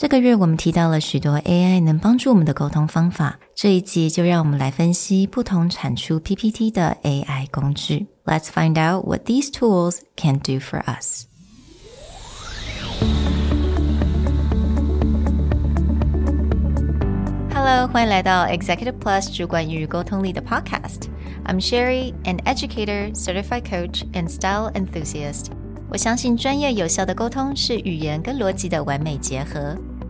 这个月我们提到了许多 AI 能帮助我们的沟通方法，这一集就让我们来分析不同产出 PPT 的 AI 工具。Let's find out what these tools can do for us. Hello，欢迎来到 Executive Plus 主管与沟通力的 Podcast。I'm Sherry, an educator, certified coach, and style enthusiast. 我相信专业有效的沟通是语言跟逻辑的完美结合。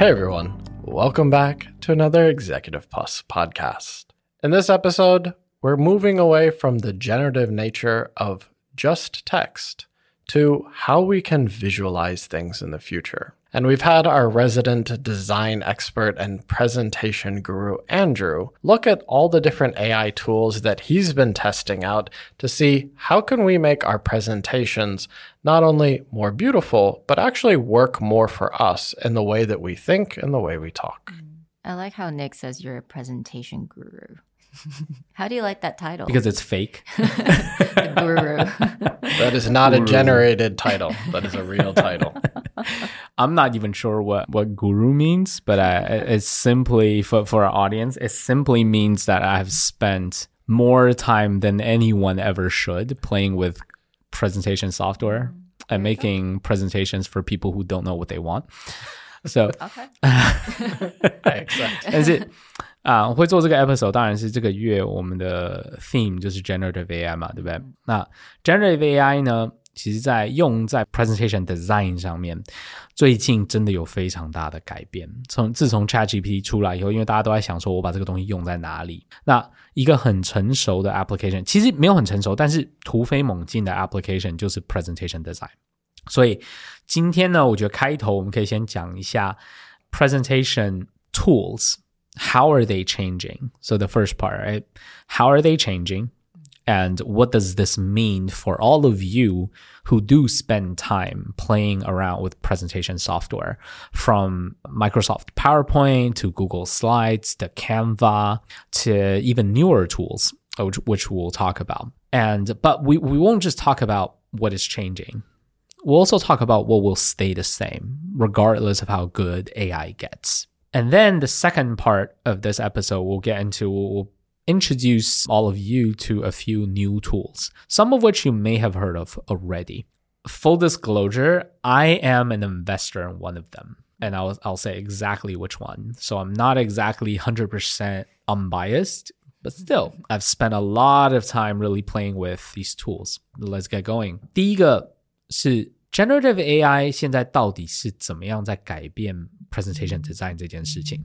Hey everyone, welcome back to another Executive Plus podcast. In this episode, we're moving away from the generative nature of just text to how we can visualize things in the future. And we've had our resident design expert and presentation guru, Andrew, look at all the different AI tools that he's been testing out to see how can we make our presentations not only more beautiful, but actually work more for us in the way that we think and the way we talk. I like how Nick says you're a presentation guru. How do you like that title? Because it's fake. guru. That is not a generated title. That is a real title. I'm not even sure what, what guru means, but uh, it's simply for, for our audience, it simply means that I have spent more time than anyone ever should playing with presentation software and making presentations for people who don't know what they want. So, Okay. I accept. 但是啊，我会做这个 episode 当然是这个月我们的 theme 就是 generative AI 嘛，对不对？那 generative AI 呢，其实在用在 presentation design 上面，最近真的有非常大的改变。从自从 ChatGPT 出来以后，因为大家都在想说我把这个东西用在哪里，那一个很成熟的 application，其实没有很成熟，但是突飞猛进的 application 就是 presentation design。所以今天呢，我觉得开头我们可以先讲一下 presentation tools. How are they changing? So the first part, right? How are they changing? And what does this mean for all of you who do spend time playing around with presentation software from Microsoft PowerPoint to Google Slides to Canva to even newer tools, which, which we'll talk about. And, but we, we won't just talk about what is changing. We'll also talk about what will stay the same, regardless of how good AI gets. And then the second part of this episode, we'll get into, we'll introduce all of you to a few new tools, some of which you may have heard of already. Full disclosure, I am an investor in one of them. And I'll, I'll say exactly which one. So I'm not exactly 100% unbiased, but still, I've spent a lot of time really playing with these tools. Let's get going. 第一个是 generative AI 现在到底是怎么样在改变 presentation design 这件事情？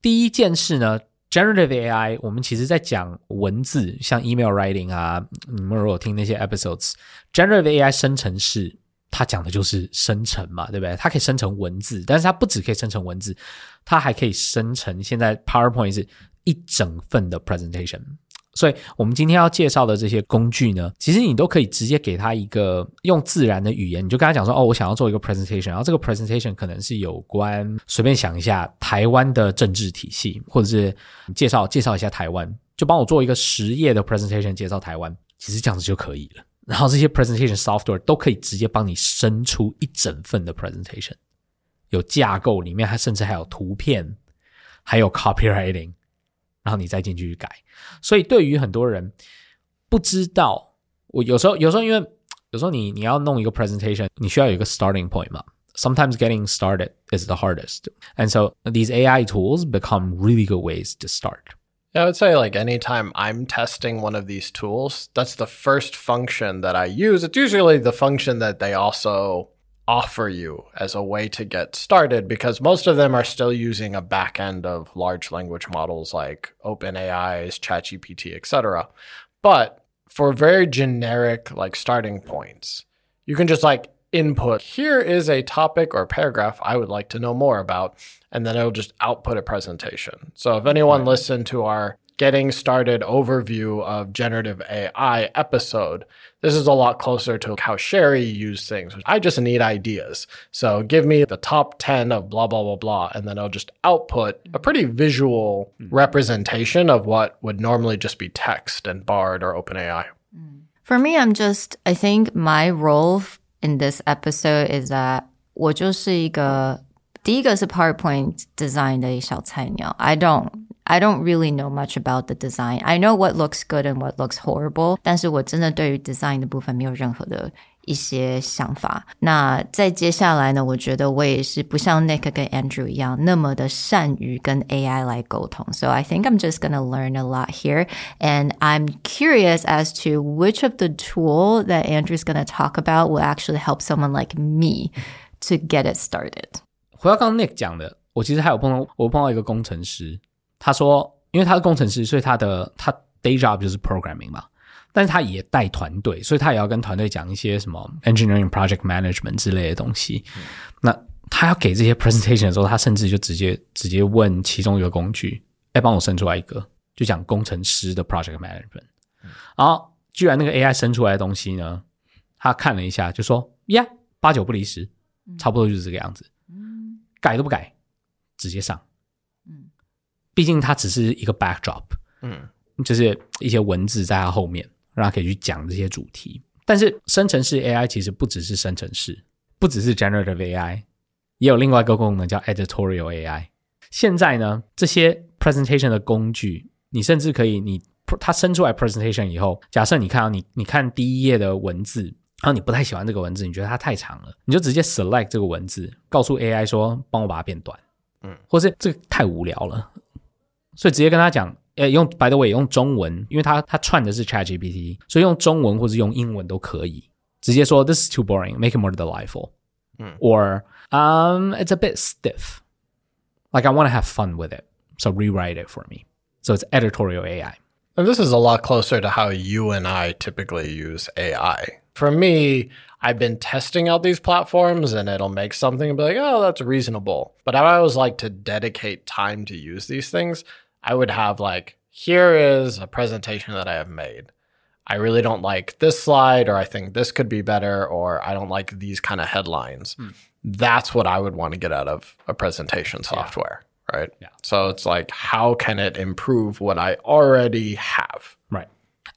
第一件事呢，generative AI 我们其实在讲文字，像 email writing 啊，你们如果听那些 episodes，generative AI 生成式。它讲的就是生成嘛，对不对？它可以生成文字，但是它不只可以生成文字，它还可以生成现在 PowerPoint 是一整份的 presentation。所以我们今天要介绍的这些工具呢，其实你都可以直接给他一个用自然的语言，你就跟他讲说，哦，我想要做一个 presentation，然后这个 presentation 可能是有关，随便想一下台湾的政治体系，或者是介绍介绍一下台湾，就帮我做一个十页的 presentation 介绍台湾，其实这样子就可以了。然后这些 presentation software 都可以直接帮你生出一整份的 presentation，有架构，里面还甚至还有图片，还有 copywriting。然后你再进去改。所以对于很多人不知道，我有时候有时候因为有时候你你要弄一个 presentation，你需要有一个 starting point 嘛。Sometimes getting started is the hardest, and so these AI tools become really good ways to start. Yeah, I would say like anytime I'm testing one of these tools, that's the first function that I use. It's usually the function that they also offer you as a way to get started because most of them are still using a back end of large language models like OpenAI's, ChatGPT, etc. But for very generic like starting points, you can just like input here is a topic or paragraph I would like to know more about, and then it'll just output a presentation. So if anyone right. listened to our getting started overview of generative AI episode, this is a lot closer to how Sherry used things. I just need ideas. So give me the top 10 of blah, blah, blah, blah, and then I'll just output a pretty visual mm. representation of what would normally just be text and Bard or OpenAI. For me, I'm just, I think my role in this episode is that 我就是一个第一个是 PowerPoint design 的小菜鸟。I don't I don't really know much about the design. I know what looks good and what looks horrible，但是我真的对于 design 的部分没有任何的一些想法。那在接下来呢，我觉得我也是不像 Nick 跟 Andrew 一样那么的善于跟 AI 来沟通。So I think I'm just gonna learn a lot here, and I'm curious as to which of the tool that Andrew's gonna talk about will actually help someone like me to get it started. 回到刚刚 Nick 讲的，我其实还有碰到我碰到一个工程师， 他说，因为他是工程师，所以他的他 day job 就是 programming 嘛，但是他也带团队，所以他也要跟团队讲一些什么 engineering project management 之类的东西。那他要给这些 presentation 的时候，他甚至就直接直接问其中一个工具，哎，帮我生出来一个，就讲工程师的 project management。然后居然那个 AI 生出来的东西呢，他看了一下，就说呀，八九不离十，差不多就是这个样子。改都不改，直接上。嗯，毕竟它只是一个 backdrop，嗯，就是一些文字在它后面，让它可以去讲这些主题。但是生成式 AI 其实不只是生成式，不只是 generative AI，也有另外一个功能叫 editorial AI。现在呢，这些 presentation 的工具，你甚至可以，你它生出来 presentation 以后，假设你看到你你看第一页的文字。然后你不太喜欢这个文字，你觉得它太长了，你就直接 select 这个文字，告诉 AI 说帮我把它变短，嗯，或是这个太无聊了，所以直接跟他讲，诶，用 by the way 用中文，因为它它串的是 ChatGPT，所以用中文或者用英文都可以，直接说 this is too boring，make it more delightful，嗯，or um it's a bit stiff，like I want to have fun with it，so rewrite it for me，so it's editorial AI。And this is a lot closer to how you and I typically use AI. For me, I've been testing out these platforms and it'll make something and be like, oh, that's reasonable. But if I was like to dedicate time to use these things, I would have like, here is a presentation that I have made. I really don't like this slide, or I think this could be better, or I don't like these kind of headlines. Mm. That's what I would want to get out of a presentation software, yeah. right? Yeah. So it's like, how can it improve what I already have? Right.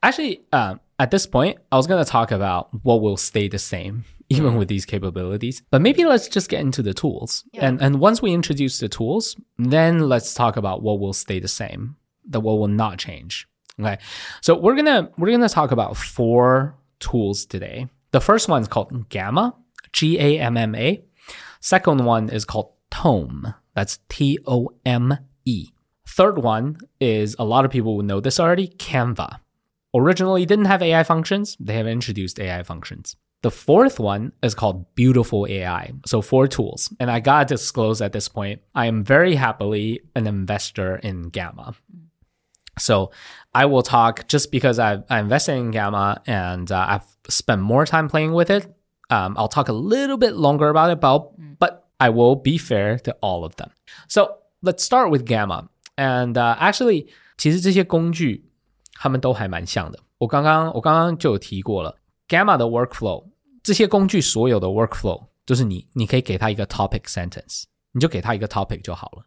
Actually, um, at this point, I was going to talk about what will stay the same even mm-hmm. with these capabilities. But maybe let's just get into the tools. Yeah. And and once we introduce the tools, then let's talk about what will stay the same, that what will not change. Okay. So we're gonna we're gonna talk about four tools today. The first one is called Gamma, G A M M A. Second one is called Tome. That's T O M E. Third one is a lot of people will know this already, Canva originally didn't have AI functions, they have introduced AI functions. The fourth one is called Beautiful AI. So, four tools. And I gotta disclose at this point, I am very happily an investor in Gamma. So, I will talk just because I've, I invested in Gamma and uh, I've spent more time playing with it. Um, I'll talk a little bit longer about it, but, but I will be fair to all of them. So, let's start with Gamma. And uh, actually, 其实这些工具他们都还蛮像的。我刚刚我刚刚就有提过了，Gamma 的 workflow 这些工具所有的 workflow 就是你你可以给他一个 topic sentence，你就给他一个 topic 就好了。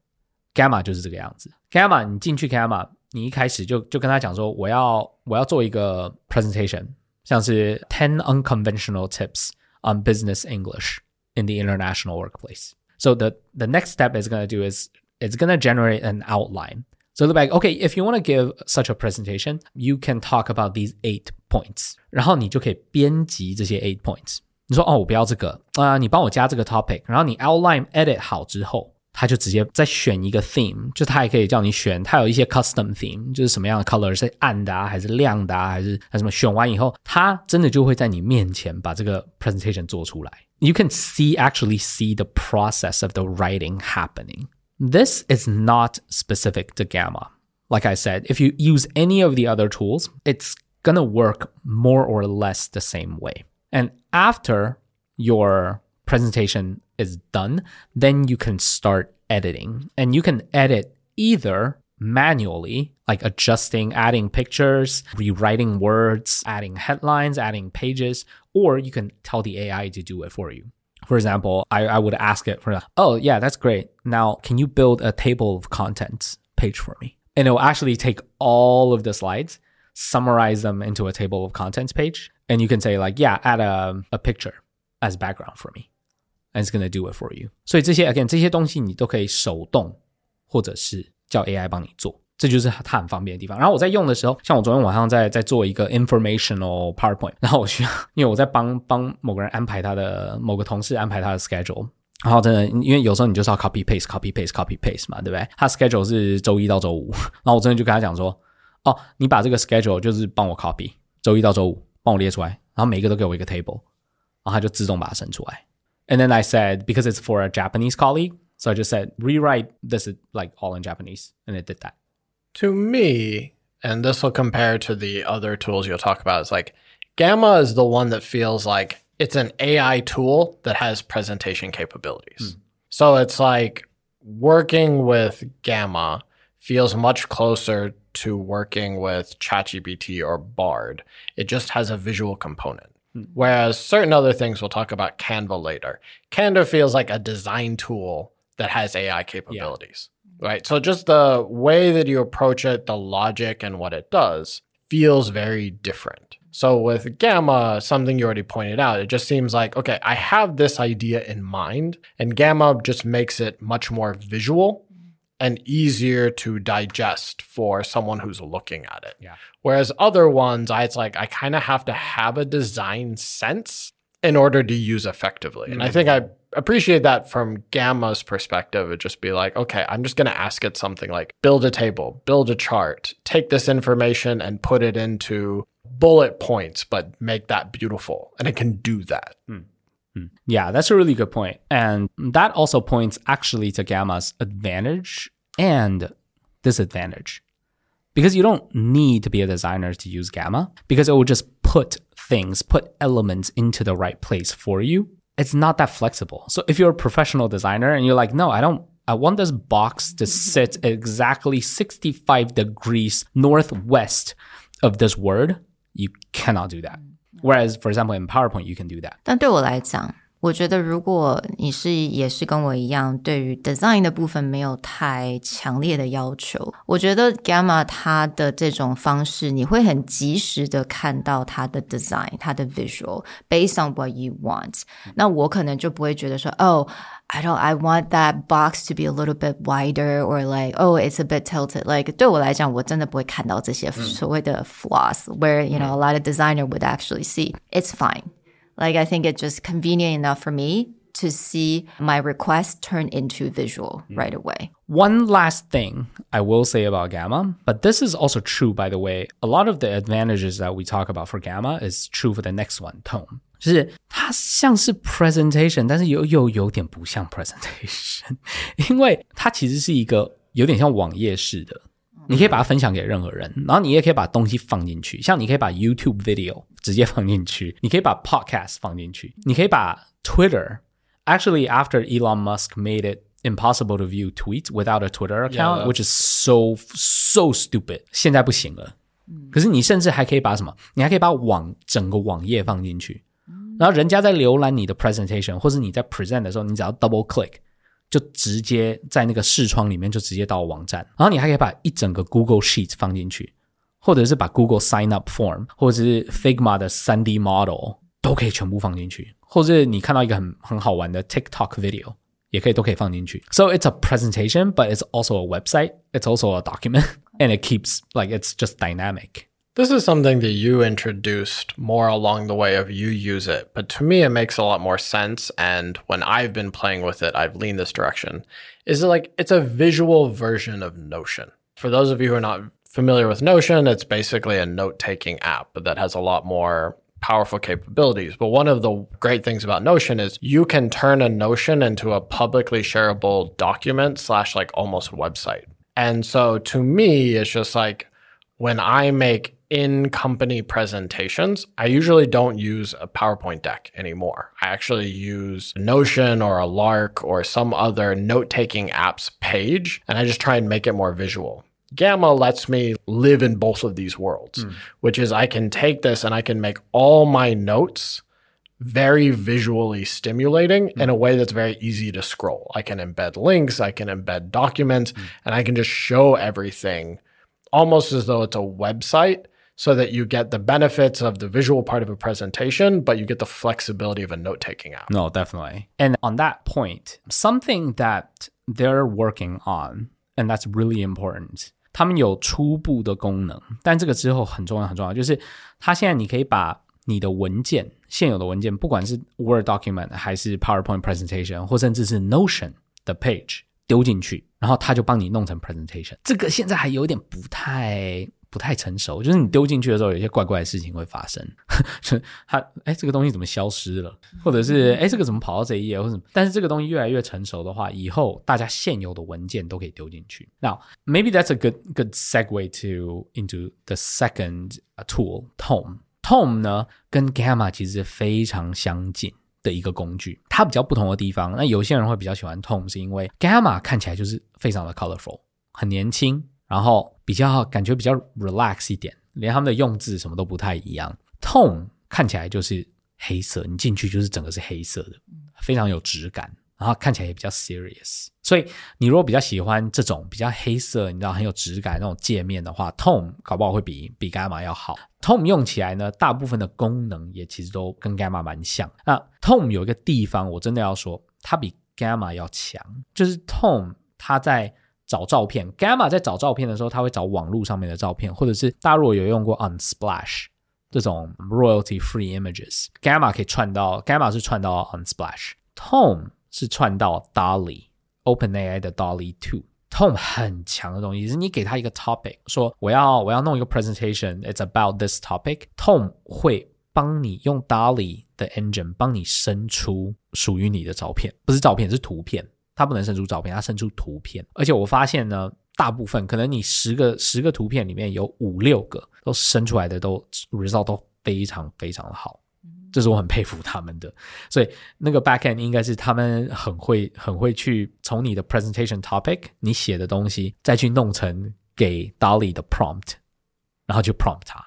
Gamma 就是这个样子。Gamma 你进去 Gamma，你一开始就就跟他讲说，我要我要做一个 presentation，像是 ten unconventional tips on business English in the international workplace. So the the next step is going to do is it's going to generate an outline. So they're like, okay, if you want to give such a presentation, you can talk about these eight points. 然后你就可以编辑这些 eight points。你说哦，我不要这个啊、呃，你帮我加这个 topic，然后你 outline edit 好之后，他就直接再选一个 theme，就他也可以叫你选，他有一些 custom theme，就是什么样的 color 是暗的啊，还是亮的啊，还是还是什么？选完以后，他真的就会在你面前把这个 presentation 做出来。You can see actually see the process of the writing happening. This is not specific to Gamma. Like I said, if you use any of the other tools, it's gonna work more or less the same way. And after your presentation is done, then you can start editing. And you can edit either manually, like adjusting, adding pictures, rewriting words, adding headlines, adding pages, or you can tell the AI to do it for you. For example, I, I would ask it for, oh, yeah, that's great. Now, can you build a table of contents page for me? And it will actually take all of the slides, summarize them into a table of contents page. And you can say, like, yeah, add a, a picture as background for me. And it's going to do it for you. 所以这些 again 这些东西你都可以手动，或者是叫 AI 帮你做。 这就是它很方便的地方。然后我在用的时候，像我昨天晚上在在做一个 informational PowerPoint，然后我需要，因为我在帮帮某个人安排他的某个同事安排他的 schedule，然后真的，因为有时候你就是要 copy paste copy paste copy paste 嘛，对不对？他 schedule 是周一到周五，然后我真的就跟他讲说，哦，你把这个 schedule 就是帮我 copy，周一到周五帮我列出来，然后每一个都给我一个 table，然后他就自动把它生出来。And then I said because it's for a Japanese colleague, so I just said rewrite this like all in Japanese, and it did that. To me, and this will compare to the other tools you'll talk about, is like Gamma is the one that feels like it's an AI tool that has presentation capabilities. Hmm. So it's like working with Gamma feels much closer to working with ChatGPT or Bard. It just has a visual component. Hmm. Whereas certain other things we'll talk about Canva later. Canva feels like a design tool that has AI capabilities. Right. So just the way that you approach it, the logic and what it does feels very different. So with Gamma, something you already pointed out, it just seems like, okay, I have this idea in mind, and Gamma just makes it much more visual and easier to digest for someone who's looking at it. Yeah. Whereas other ones, I, it's like I kind of have to have a design sense in order to use effectively. And I mm. think I appreciate that from Gamma's perspective. It'd just be like, okay, I'm just going to ask it something like build a table, build a chart, take this information and put it into bullet points, but make that beautiful. And it can do that. Hmm. Hmm. Yeah, that's a really good point. And that also points actually to Gamma's advantage and disadvantage. Because you don't need to be a designer to use Gamma, because it will just put things, put elements into the right place for you It's not that flexible. So if you're a professional designer and you're like, no, I don't, I want this box to sit exactly 65 degrees northwest of this word, you cannot do that. Whereas, for example, in PowerPoint, you can do that. 但对我来讲， 我觉得如果你是也是跟我一样，对于 design 的部分没有太强烈的要求，我觉得 Gamma 它的这种方式，你会很及时的看到它的 design，它的 visual based on what you want。那我可能就不会觉得说，哦。I don't. I want that box to be a little bit wider, or like, oh, it's a bit tilted. Like 对我来讲，我真的不会看到这些所谓的 flaws, where you know a lot of designer would actually see. It's fine. like I think it's just convenient enough for me to see my request turn into visual mm. right away. One last thing I will say about Gamma, but this is also true, by the way. A lot of the advantages that we talk about for Gamma is true for the next one, Tome. 就是它像是 presentation，但是又又有点不像 presentation，因为它其实是一个有点像网页式的，你可以把它分享给任何人，然后你也可以把东西放进去，像你可以把 YouTube video 直接放进去，你可以把 podcast 放进去，你可以把 Twitter。Actually, after Elon Musk made it impossible to view tweets without a Twitter account, which is so so stupid，现在不行了。可是你甚至还可以把什么？你还可以把网整个网页放进去，然后人家在浏览你的 presentation，或是你在 present 的时候，你只要 double click，就直接在那个视窗里面就直接到网站。然后你还可以把一整个 Google Sheets 放进去，或者是把 Google Sign Up Form，或者是 Figma 的 3D model 都可以全部放进去，或者你看到一个很很好玩的 TikTok video。也可以都可以放进去。So it's a presentation, but it's also a website. It's also a document, and it keeps like it's just dynamic. This is something that you introduced more along the way of you use it, but to me it makes a lot more sense. And when I've been playing with it, I've leaned this direction. Is it like it's a visual version of Notion? For those of you who are not familiar with Notion, it's basically a note taking app, that has a lot more powerful capabilities. But one of the great things about Notion is you can turn a Notion into a publicly shareable document slash like almost a website. And so to me, it's just like when I make in company presentations, I usually don't use a PowerPoint deck anymore. I actually use Notion or a Lark or some other note taking apps page, and I just try and make it more visual. Gamma lets me live in both of these worlds, hmm. which is I can take this and I can make all my notes very visually stimulating hmm. in a way that's very easy to scroll. I can embed links, I can embed documents, hmm. and I can just show everything almost as though it's a website so that you get the benefits of the visual part of a presentation, but you get the flexibility of a note taking app. No, definitely. And on that point, something that they're working on, and that's really important. 他们有初步的功能，但这个之后很重要，很重要，就是它现在你可以把你的文件现有的文件，不管是 Word document 还是 PowerPoint presentation，或甚至是 Notion 的 page 丢进去，然后它就帮你弄成 presentation。这个现在还有点不太不太成熟，就是你丢进去的时候，有些怪怪的事情会发生，就它哎这个东西怎么消失了，或者是哎这个怎么跑到这一页，或者什么。但是这个东西越来越成熟的话，以后大家现有的文件都可以丢进去。Now maybe that's a good good segue to into the second tool Tome。Tome 呢，跟 Gamma 其实非常相近的一个工具。它比较不同的地方，那有些人会比较喜欢 Tome，是因为 Gamma 看起来就是非常的 colorful，很年轻，然后比较感觉比较 relax 一点，连他们的用字什么都不太一样。tone 看起来就是黑色，你进去就是整个是黑色的，非常有质感。然后看起来也比较 serious，所以你如果比较喜欢这种比较黑色，你知道很有质感那种界面的话，tone 搞不好会比比 Gamma 要好。Tome 用起来呢，大部分的功能也其实都跟 Gamma 蛮像。那 Tome 有一个地方我真的要说，它比 Gamma 要强，就是 Tome 它在找照片，Gamma 在找照片的时候，它会找网络上面的照片，或者是大家如果有用过 Unsplash 这种 royalty free images，Gamma 可以串到 Gamma 是串到 Unsplash，Tom 是串到 Dolly，OpenAI 的 Dolly Two。Tom 很强的东西，是你给他一个 topic，说我要我要弄一个 presentation，it's about this topic，Tom 会帮你用 Dolly 的 engine 帮你生出属于你的照片，不是照片是图片，它不能生出照片，它生出图片。而且我发现呢，大部分可能你十个十个图片里面有五六个都生出来的都 result 都非常非常的好，这是我很佩服他们的。所以那个 back end 应该是他们很会很会去从你的 presentation topic 你写的东西再去弄成给 DALL-E 的 prompt，然后去 prompt 它，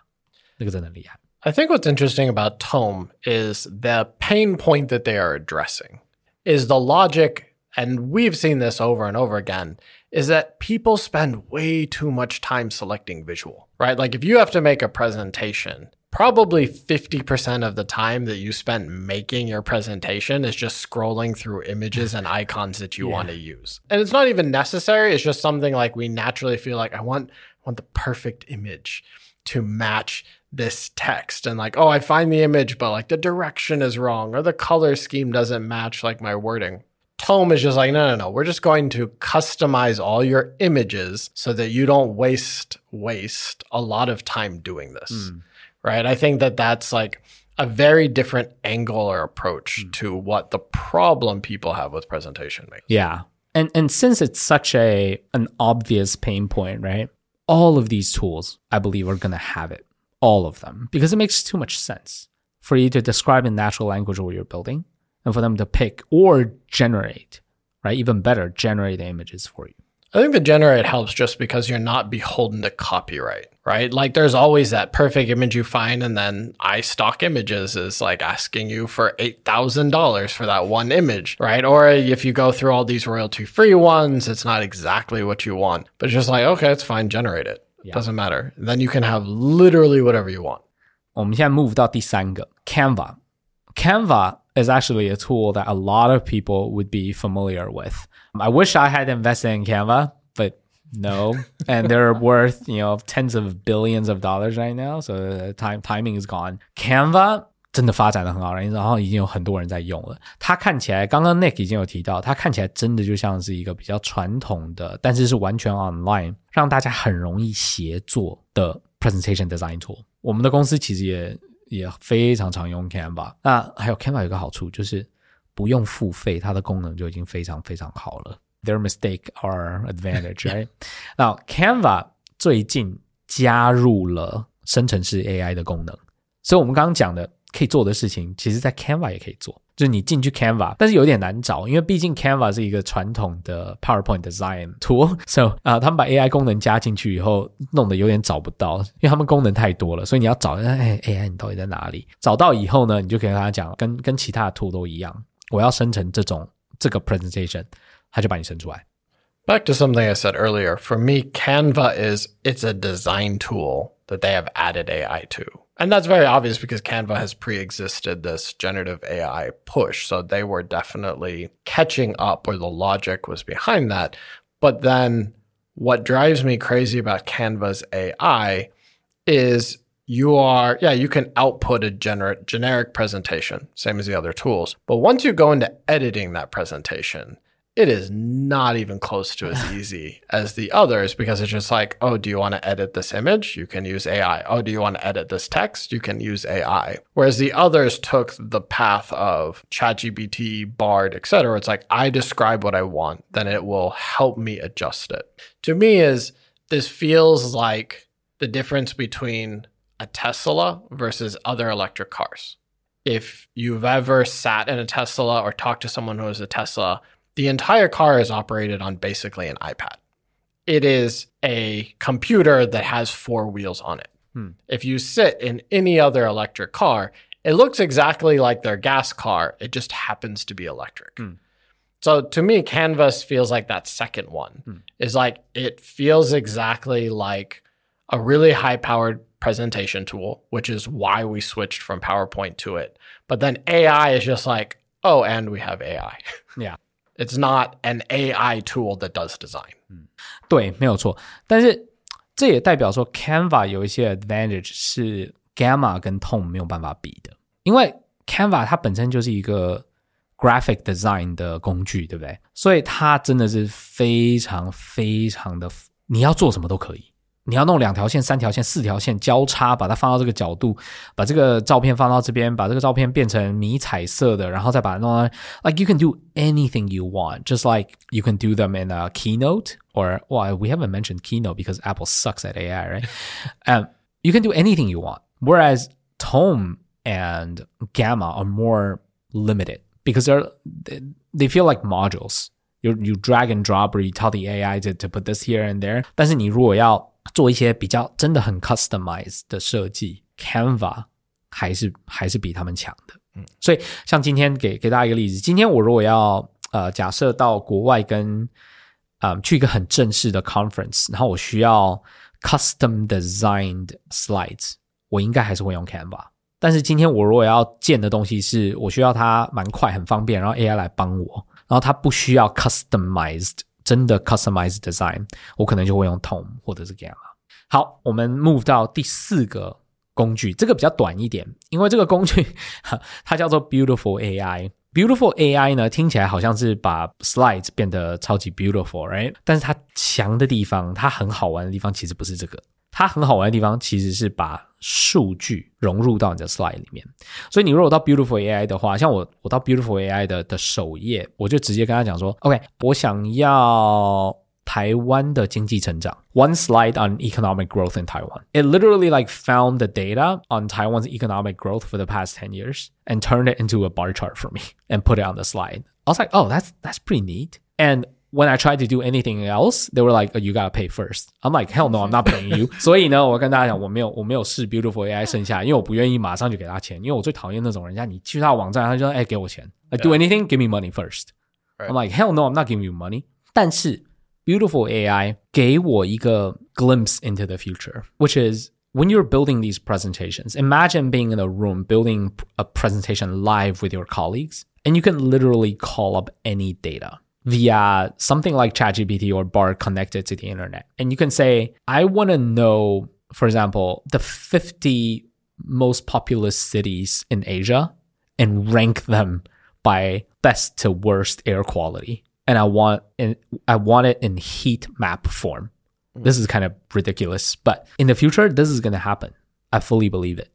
那个真的厉害。I think what's interesting about Tome is the pain point that they are addressing is the logic and we've seen this over and over again, is that people spend way too much time selecting visual, right? Like if you have to make a presentation, probably 50% of the time that you spent making your presentation is just scrolling through images and icons that you want to use. And it's not even necessary. It's just something like we naturally feel like I want I want the perfect image to match this text and like oh I find the image but like the direction is wrong or the color scheme doesn't match like my wording. Tome is just like, no, no, no. We're just going to customize all your images so that you don't waste waste a lot of time doing this hmm. right? I think that that's like a very different angle or approach hmm. to what the problem people have with presentation makes. Yeah. And and since it's such a an obvious pain point, right? All of these tools, I believe, are gonna have it. All of them. Because it makes too much sense for you to describe in natural language what you're building and for them to pick or generate, right? Even better, generate the images for you. I think the generate helps just because you're not beholden to copyright, right? Like there's always that perfect image you find, and then iStock Images is like asking you for $8,000 for that one image, right? Or if you go through all these royalty free ones, it's not exactly what you want, but it's just like, okay, it's fine, generate it. Doesn't matter. Then you can have literally whatever you want. 我们现在 move 到第三个 Canva。Canva is actually a tool that a lot of people would be familiar with. I wish I had invested in Canva, but no. and they're worth, you know, tens of billions of dollars right now. So the time timing is gone. Canva 真的发展的很好，然后已经有很多人在用了。它看起来，刚刚 Nick 已经有提到，它看起来真的就像是一个比较传统的，但是是完全 online，让大家很容易协作的 presentation design tool。我们的公司其实也 也非常常用 Canva。那还有 Canva 有个好处就是不用付费，它的功能就已经非常非常好了。Their mistake our advantage, right? 那 Canva 最近加入了生成式 AI 的功能。所以，我们刚刚讲的可以做的事情，其实在 Canva 也可以做。就是你进去 Canva，但是有点难找，因为毕竟 Canva 是一个传统的 PowerPoint design tool，so 啊，他们把 AI 功能加进去以后，弄得有点找不到，因为他们功能太多了，所以你要找哎 AI 你到底在哪里？找到以后呢，你就可以跟他讲，跟跟其他的 tool 都一样，我要生成这种这个 presentation，他就把你生出来。Back to something I said earlier. For me, Canva is it's a design tool that they have added AI to. And that's very obvious because Canva has pre-existed this generative AI push. So they were definitely catching up or the logic was behind that. But then what drives me crazy about Canva's AI is you are, yeah, you can output a gener- generic presentation, same as the other tools. But once you go into editing that presentation, it is not even close to as easy as the others because it's just like, oh, do you want to edit this image? You can use AI. Oh, do you want to edit this text? You can use AI. Whereas the others took the path of ChatGPT, Bard, etc. It's like I describe what I want, then it will help me adjust it. To me, is this feels like the difference between a Tesla versus other electric cars. If you've ever sat in a Tesla or talked to someone who has a Tesla, the entire car is operated on basically an iPad. It is a computer that has four wheels on it. Hmm. If you sit in any other electric car, it looks exactly like their gas car. It just happens to be electric. Hmm. So to me, Canvas feels like that second one hmm. is like it feels exactly like a really high powered presentation tool, which is why we switched from PowerPoint to it. But then AI is just like, oh, and we have AI. Yeah. It's not an AI tool that does design。嗯，对，没有错。但是这也代表说，Canva 有一些 advantage 是 Gamma 跟 Tome 没有办法比的，因为 Canva 它本身就是一个 graphic design 的工具，对不对？所以它真的是非常非常的，你要做什么都可以。你要弄两条线、三条线、四条线交叉，把它放到这个角度，把这个照片放到这边，把这个照片变成迷彩色的，然后再把它弄到。Like you can do anything you want, just like you can do them in a Keynote or well, we haven't mentioned Keynote because Apple sucks at AI, right? um, you can do anything you want. Whereas Tome and Gamma are more limited because they're they feel like modules. You you drag and drop or you tell the AI to to put this here and there. 但是你如果要 做一些比较真的很 customize 的设计，Canva 还是还是比他们强的。嗯，所以像今天给给大家一个例子，今天我如果要呃假设到国外跟啊、呃、去一个很正式的 conference，然后我需要 custom designed slides，我应该还是会用 Canva。但是今天我如果要建的东西是我需要它蛮快很方便，然后 AI 来帮我，然后它不需要 customized 真的 customized design，我可能就会用 Tome 或者是 Gamma。好，我们 move 到第四个工具，这个比较短一点，因为这个工具它叫做 Beautiful AI。Beautiful AI 呢，听起来好像是把 slides 变得超级 beautiful，right？但是它强的地方，它很好玩的地方，其实不是这个。它很好玩的地方，其实是把数据融入到你的 slide 里面。所以你如果到 Beautiful AI 的话，像我，我到 Beautiful AI 的的首页，我就直接跟他讲说，OK，我想要台湾的经济成长，one slide on economic growth in Taiwan. It literally like found the data on Taiwan's economic growth for the past 10 years and turned it into a bar chart for me and put it on the slide. I was like, oh, that's that's pretty neat. And when I tried to do anything else, they were like, oh, "You gotta pay first. I'm like, "Hell no, I'm not paying you." 所以呢，我跟大家讲，我没有我没有试 Beautiful AI 剩下，因为我不愿意马上就给他钱，因为我最讨厌那种人家你去他的网站，他就说：“哎，给我钱。” Like do anything, give me money first. I'm like, "Hell no, I'm not giving you money." 但是 Beautiful AI 给我一个 glimpse into the future, which is when you're building these presentations, imagine being in a room building a presentation live with your colleagues, and you can literally call up any data via something like ChatGPT or Bard connected to the internet. And you can say, I want to know, for example, the 50 most populous cities in Asia and rank them by best to worst air quality. And I want in, I want it in heat map form. Hmm. This is kind of ridiculous, but in the future, this is going to happen. I fully believe it.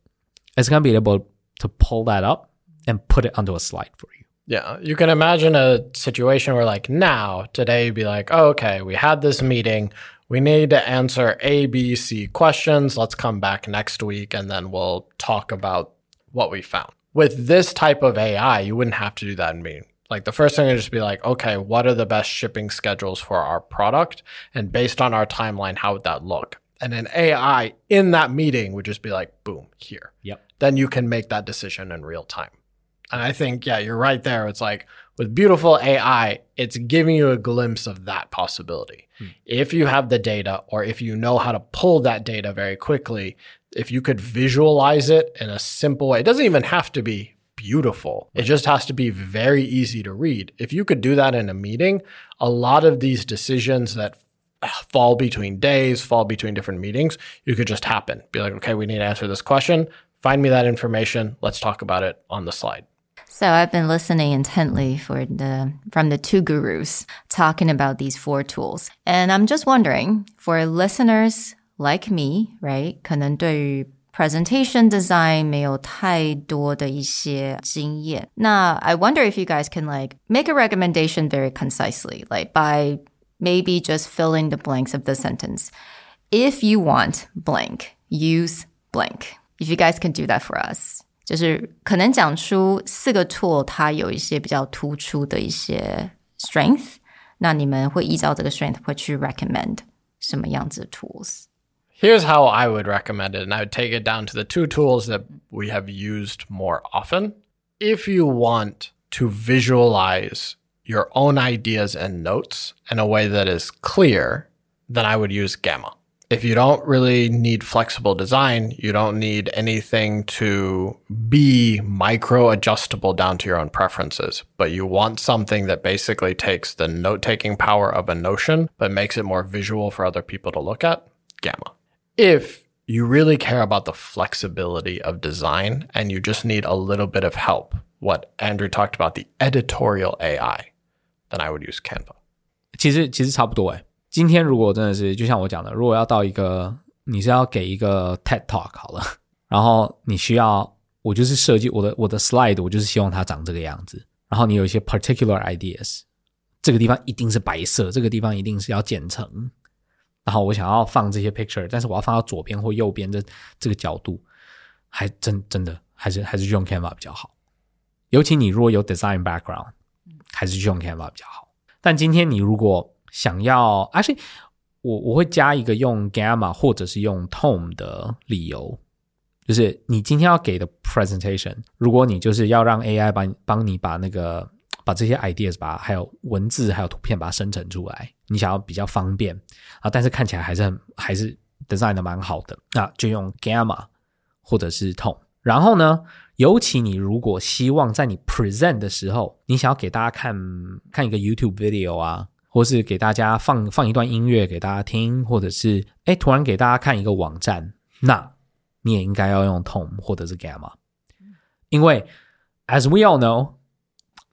It's going to be able to pull that up and put it onto a slide for you. Yeah, you can imagine a situation where, like, now, today, you'd be like, oh, okay, we had this meeting. we need to answer A, B, C questions. Let's come back next week and then we'll talk about what we found. With this type of AI, you wouldn't have to do that in meeting. Like the first thing would just be like, okay, what are the best shipping schedules for our product? And based on our timeline, how would that look? And an AI in that meeting would just be like, boom, here. Yep. Then you can make that decision in real time. And I think, yeah, you're right there. It's like with beautiful AI, it's giving you a glimpse of that possibility. Hmm. If you have the data or if you know how to pull that data very quickly, if you could visualize it in a simple way, it doesn't even have to be beautiful. It just has to be very easy to read. If you could do that in a meeting, a lot of these decisions that fall between days, fall between different meetings, you could just happen. Be like, okay, we need to answer this question. Find me that information. Let's talk about it on the slide. So I've been listening intently for the from the two gurus talking about these four tools. And I'm just wondering for listeners like me, right? 可能对于 presentation design 没有太多的一些经验。那 I wonder if you guys can like make a recommendation very concisely, like by maybe just filling the blanks of the sentence. If you want blank, use blank. If you guys can do that for us. 就是可能讲出四个 tool，它有一些比较突出的一些 strength，那你们会依照这个 strength 会去 recommend 什么样子的 tools？Here's how I would recommend it, and I would take it down to the two tools that we have used more often. If you want to visualize your own ideas and notes in a way that is clear, then I would use Gamma. If you don't really need flexible design, you don't need anything to be micro adjustable down to your own preferences, but you want something that basically takes the note taking power of a notion, but makes it more visual for other people to look at, Gamma if you really care about the flexibility of design and you just need a little bit of help, what Andrew talked about, the editorial AI, then I would use Canva. 其实其实差不多诶。 今天如果真的是就像我讲的，如果要到一个你是要给一个 TED Talk 好了，然后你需要我就是设计我的我的 slide，我就是希望它长这个样子。然后你有一些 particular ideas，这个地方一定是白色，这个地方一定是要剪成然后我想要放这些 picture，但是我要放到左边或右边的这个角度，还真真的还是还是用 Canva 比较好。尤其你如果有 design background，还是用 Canva 比较好。但今天你如果想要，而且我我会加一个用 Gamma 或者是用 Tone 的理由，就是你今天要给的 presentation，如果你就是要让 AI 帮帮你把那个。把这些 ideas 把还有文字还有图片把它生成出来，你想要比较方便啊，但是看起来还是很还是 design 的蛮好的，那就用 Gamma 或者是 Tone。然后呢，尤其你如果希望在你 present 的时候，你想要给大家看看一个 YouTube video 啊，或是给大家放放一段音乐给大家听，或者是哎突然给大家看一个网站，那你也应该要用 Tome 或者是 Gamma，因为 as we all know。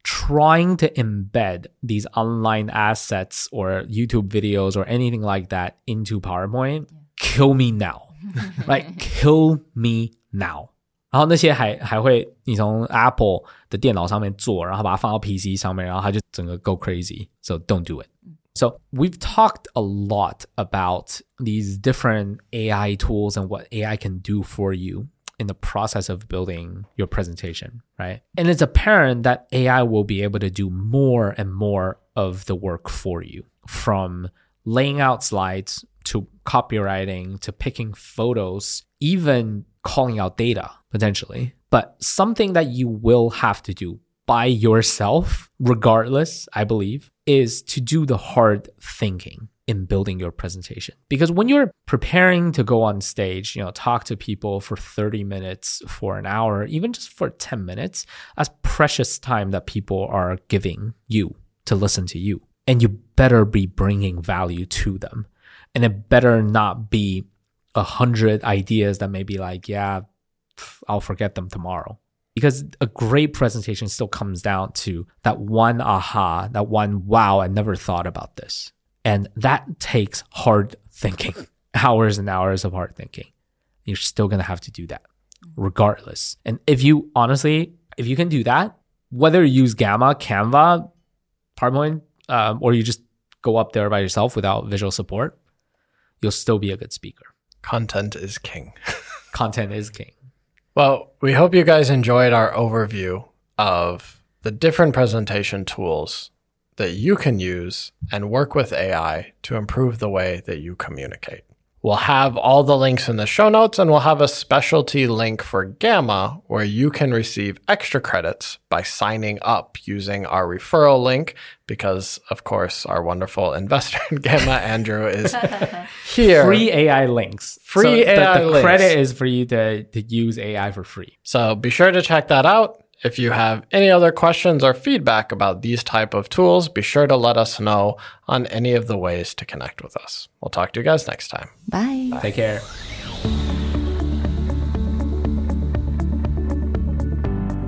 Trying to embed these online assets or YouTube videos or anything like that into PowerPoint, kill me now. like, kill me now. 然后那些还还会你从 Apple 的电脑上面做，然后把它放到 PC 上面，然后它就整个 go crazy. So don't do it. So we've talked a lot about these different AI tools and what AI can do for you in the process of building your presentation, right? And it's apparent that AI will be able to do more and more of the work for you from laying out slides to copywriting to picking photos, even calling out data potentially. But something that you will have to do by yourself, regardless, I believe, is to do the hard thinking in building your presentation. Because when you're preparing to go on stage, you know, talk to people for 30 minutes, for an hour, even just for 10 minutes, that's precious time that people are giving you to listen to you. And you better be bringing value to them. And it better not be a hundred ideas that may be like, yeah, I'll forget them tomorrow. Because a great presentation still comes down to that one aha, that one wow, I never thought about this. And that takes hard thinking, hours and hours of hard thinking. You're still to have to do that regardless. And if you honestly, if you can do that, whether you use Gamma, Canva, PowerPoint, um, or you just go up there by yourself without visual support, you'll still be a good speaker. Content is king. Content is king. Well, we hope you guys enjoyed our overview of the different presentation tools that you can use and work with AI to improve the way that you communicate. We'll have all the links in the show notes and we'll have a specialty link for Gamma where you can receive extra credits by signing up using our referral link because, of course, our wonderful investor in Gamma, Andrew, is here. Free AI links. Free so AI the, the links. credit is for you to, to use AI for free. So be sure to check that out. If you have any other questions or feedback about these type of tools, be sure to let us know on any of the ways to connect with us. We'll talk to you guys next time. Bye. Take care.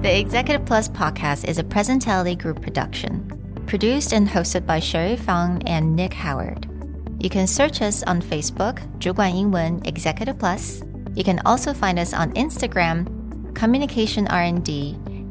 The Executive Plus podcast is a Presentality Group production, produced and hosted by Sherry Fang and Nick Howard. You can search us on Facebook, 主管英文 Executive Plus. You can also find us on Instagram, Communication R&D,